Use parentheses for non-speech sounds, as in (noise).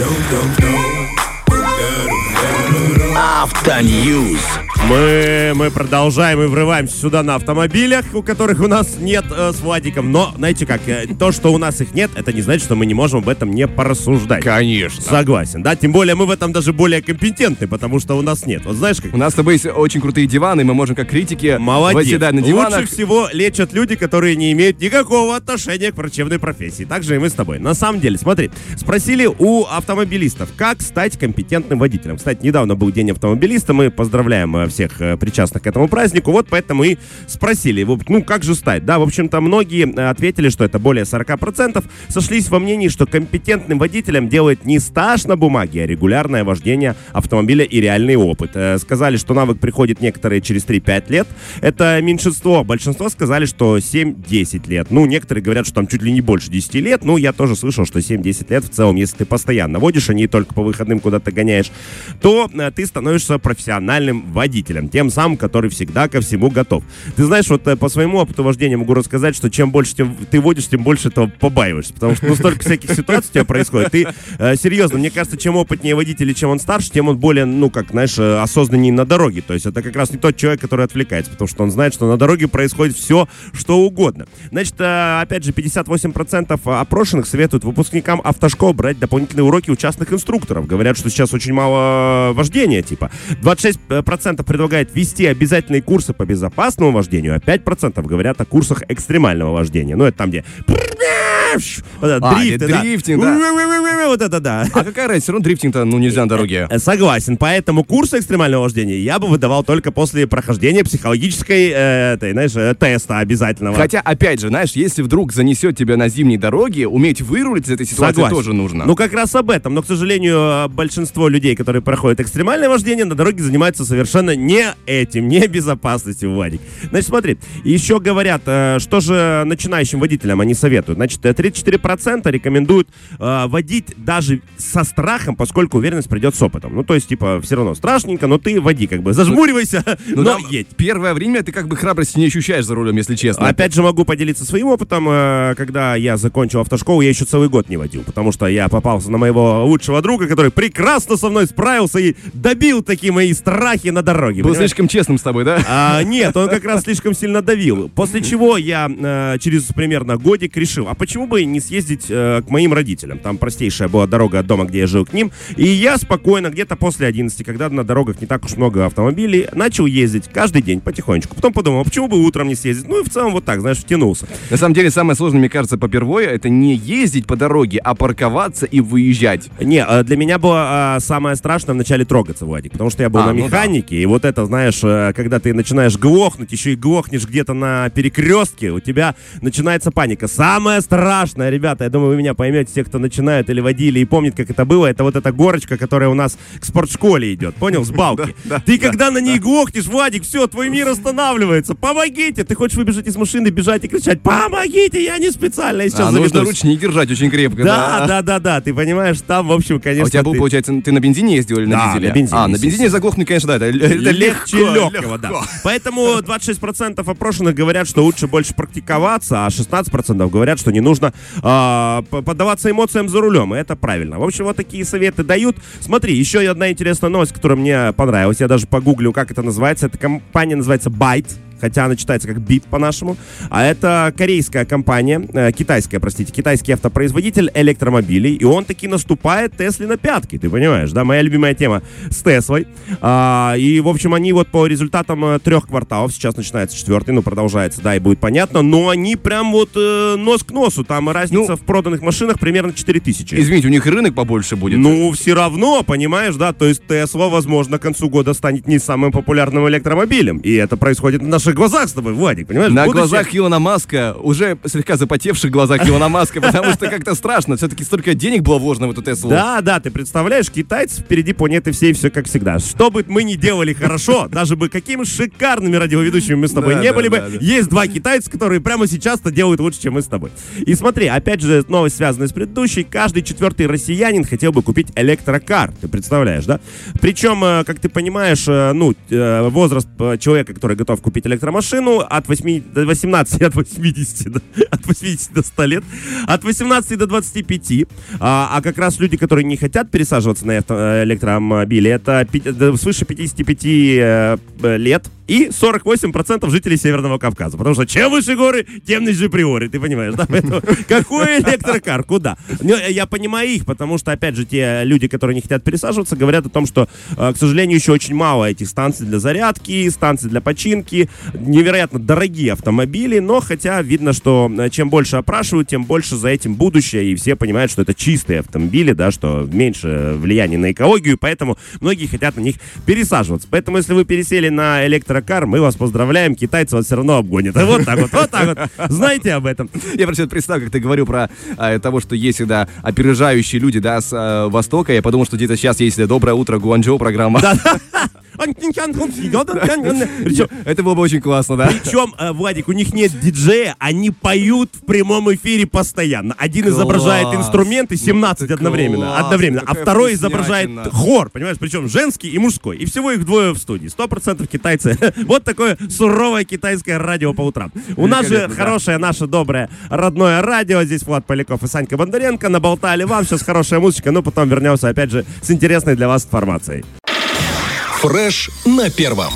Não, não, não. Автоньюз. Мы, мы продолжаем и врываемся сюда на автомобилях, у которых у нас нет э, с Владиком. Но, знаете как, э, то, что у нас их нет, это не значит, что мы не можем об этом не порассуждать. Конечно. Согласен, да? Тем более мы в этом даже более компетентны, потому что у нас нет. Вот знаешь, как У нас с тобой есть очень крутые диваны, мы можем как критики Молодец. восседать на диванах. Лучше всего лечат люди, которые не имеют никакого отношения к врачебной профессии. Так же и мы с тобой. На самом деле, смотри, спросили у автомобилистов, как стать компетентным водителем. Кстати, недавно был день автомобилиста, мы поздравляем э, всех э, причастных к этому празднику, вот поэтому и спросили, ну, как же стать? Да, в общем-то, многие э, ответили, что это более 40%, сошлись во мнении, что компетентным водителем делает не стаж на бумаге, а регулярное вождение автомобиля и реальный опыт. Сказали, что навык приходит некоторые через 3-5 лет. Это меньшинство. Большинство сказали, что 7-10 лет. Ну, некоторые говорят, что там чуть ли не больше 10 лет. Ну, я тоже слышал, что 7-10 лет в целом, если ты постоянно водишь, а не только по выходным куда-то гоняешь, то ты становишься профессиональным водителем. Тем самым, который всегда ко всему готов. Ты знаешь, вот э, по своему опыту вождения могу рассказать, что чем больше тем ты водишь, тем больше этого побаиваешься. Потому что ну, столько всяких ситуаций у тебя происходит. Ты, э, серьезно, мне кажется, чем опытнее водитель и чем он старше, тем он более, ну, как, знаешь, э, осознаннее на дороге. То есть это как раз не тот человек, который отвлекается, потому что он знает, что на дороге происходит все, что угодно. Значит, э, опять же, 58% опрошенных советуют выпускникам автошкол брать дополнительные уроки у частных инструкторов. Говорят, что сейчас очень мало вождения, типа. 26% предлагают вести обязательные курсы по безопасному вождению, а 5% говорят о курсах экстремального вождения. Ну, это там, где... Вот это, А, дрифты, да. дрифтинг, да. Вот это да. А какая разница, все равно дрифтинг-то, ну, нельзя на дороге. Э, Согласен, поэтому курс экстремального вождения я бы выдавал только после прохождения психологической, э, этой, знаешь, э, теста обязательного. Хотя, опять же, знаешь, если вдруг занесет тебя на зимней дороге, уметь вырулить из этой ситуации Согласен. тоже нужно. Ну, как раз об этом. Но, к сожалению, э, большинство людей, которые проходят экстремальное вождение, на дороге занимаются совершенно не этим, не безопасностью, Владик. Значит, смотри, еще говорят, э, что же начинающим водителям они советуют. Значит, э, 34% рекомендуют э, водить даже со страхом, поскольку уверенность придет с опытом. Ну, то есть, типа, все равно страшненько, но ты води, как бы, зажмуривайся, (laughs) Ну, но едь. Первое время ты как бы храбрости не ощущаешь за рулем, если честно. Опять же могу поделиться своим опытом. Э, Когда я закончил автошколу, я еще целый год не водил, потому что я попался на моего лучшего друга, который прекрасно со мной справился и добил такие мои страхи на дороге. Был понимаешь? слишком честным с тобой, да? А, нет, он как раз слишком сильно давил. После чего я э, через примерно годик решил, а почему бы не съездить э, к моим родителям? Там простейшая была дорога от дома, где я жил, к ним. И я спокойно, где-то после 11, когда на дорогах не так уж много автомобилей, начал ездить каждый день потихонечку. Потом подумал, а почему бы утром не съездить? Ну и в целом вот так, знаешь, втянулся. На самом деле, самое сложное, мне кажется, по первое, это не ездить по дороге, а парковаться и выезжать. Не, э, для меня было самое страшное вначале трогаться, Владик, потому что я был А, на ну да. механике, и вот это, знаешь, э, когда ты начинаешь глохнуть, еще и глохнешь где-то на перекрестке, у тебя начинается паника. Самое страшное, ребята, я думаю, вы меня поймете, те, кто начинают или водили и помнят, как это было, это вот эта горочка, которая у нас к спортшколе идет, понял, с балки. (laughs) Ты когда на ней глохнешь, Владик, все, твой мир останавливается, помогите! Ты хочешь выбежать из машины, бежать и кричать, помогите, я не специально, я сейчас А, нужно заведусь». ручник держать очень крепко. Да, да, да, да, ты понимаешь, там, в общем, А конечно, у тебя был, получается, ты на бензине ездил или на Да, дизеле? на бензине, А, на естественно. Бензине заглохнуть, конечно, да, это, это легче легко, легкого, да. Поэтому 26% опрошенных говорят, что лучше больше практиковаться, а 16% говорят, что не нужно п- поддаваться эмоциям за рулем. И это правильно. В общем, вот такие советы дают. Смотри, еще одна интересная новость, которая мне понравилась. Я даже погуглил, как это называется. Эта компания называется Byte. Хотя она читается как бит по-нашему. А это корейская компания, э, китайская, простите, китайский автопроизводитель электромобилей. И он таки наступает Тесле на пятки, ты понимаешь, да? Моя любимая тема с Теслой. А, и, в общем, они вот по результатам э, трех кварталов, сейчас начинается четвертый, ну, продолжается, да, и будет понятно, но они прям вот э, нос к носу. Там разница Ну, в проданных машинах примерно 4000. Извините, у них рынок побольше будет. Ну, все равно, понимаешь, да, то есть Тесла, возможно, к концу года станет не самым популярным электромобилем. И это происходит на наших глазах с тобой, Владик, понимаешь? На Будущее- глазах Илона Маска, уже слегка запотевших глазах Илона Маска, (laughs) потому что как-то страшно. Все-таки столько денег было вложено в эту Теслу. Да, да, ты представляешь, китайцы впереди планеты всей, все как всегда. Что бы мы ни делали хорошо, (laughs) даже бы какими шикарными радиоведущими мы с тобой не были бы, есть два китайца, которые прямо сейчас-то делают лучше, чем мы с тобой. И смотри, опять же, новость связанная с предыдущей. Каждый четвертый россиянин хотел бы купить электрокар. Ты представляешь, да? Причем, э, как ты понимаешь, э, ну, э, возраст человека, который готов купить электромашину от 8 до 18, от 80, до, от 80 до 100 лет, от 18 до 25. А, а как раз люди, которые не хотят пересаживаться на авто- электромобили, это пи- да, свыше 55 э, лет и 48% жителей Северного Кавказа. Потому что чем выше горы, тем ниже приоры, ты понимаешь, да? Поэтому (laughs) какой электрокар, куда? Я понимаю их, потому что, опять же, те люди, которые не хотят пересаживаться, говорят о том, что, э, к сожалению, еще очень мало этих станций для зарядки, станций для починки, невероятно дорогие автомобили, но хотя видно, что э, чем больше опрашивают, тем больше за этим будущее, и все понимают, что это чистые автомобили, да, что меньше влияния на экологию, поэтому многие хотят на них пересаживаться. Поэтому, если вы пересели на электрокар, мы вас поздравляем, китайцы вас все равно обгонят. И (laughs) вот так вот, вот так вот. Знаете об этом. Я просто представил, как ты говорил про а, того, что есть всегда опережающие люди, да, с а, Востока. Я подумал, что где-то сейчас есть «Доброе утро, Гуанчжоу» программа. Причем, (laughs) Это было бы очень классно, да? Причем, э, Владик, у них нет диджея, они поют в прямом эфире постоянно. Один изображает инструменты, 17 это одновременно, одновременно, а второй изображает хор, понимаешь, причем женский и мужской. И всего их двое в студии. Сто процентов китайцы. (laughs) Вот такое суровое китайское радио по утрам. У нас же хорошее, наше доброе родное радио. Здесь Влад Поляков и Санька Бондаренко. Наболтали вам. Сейчас хорошая музычка, но потом вернемся опять же с интересной для вас информацией. Фреш на первом.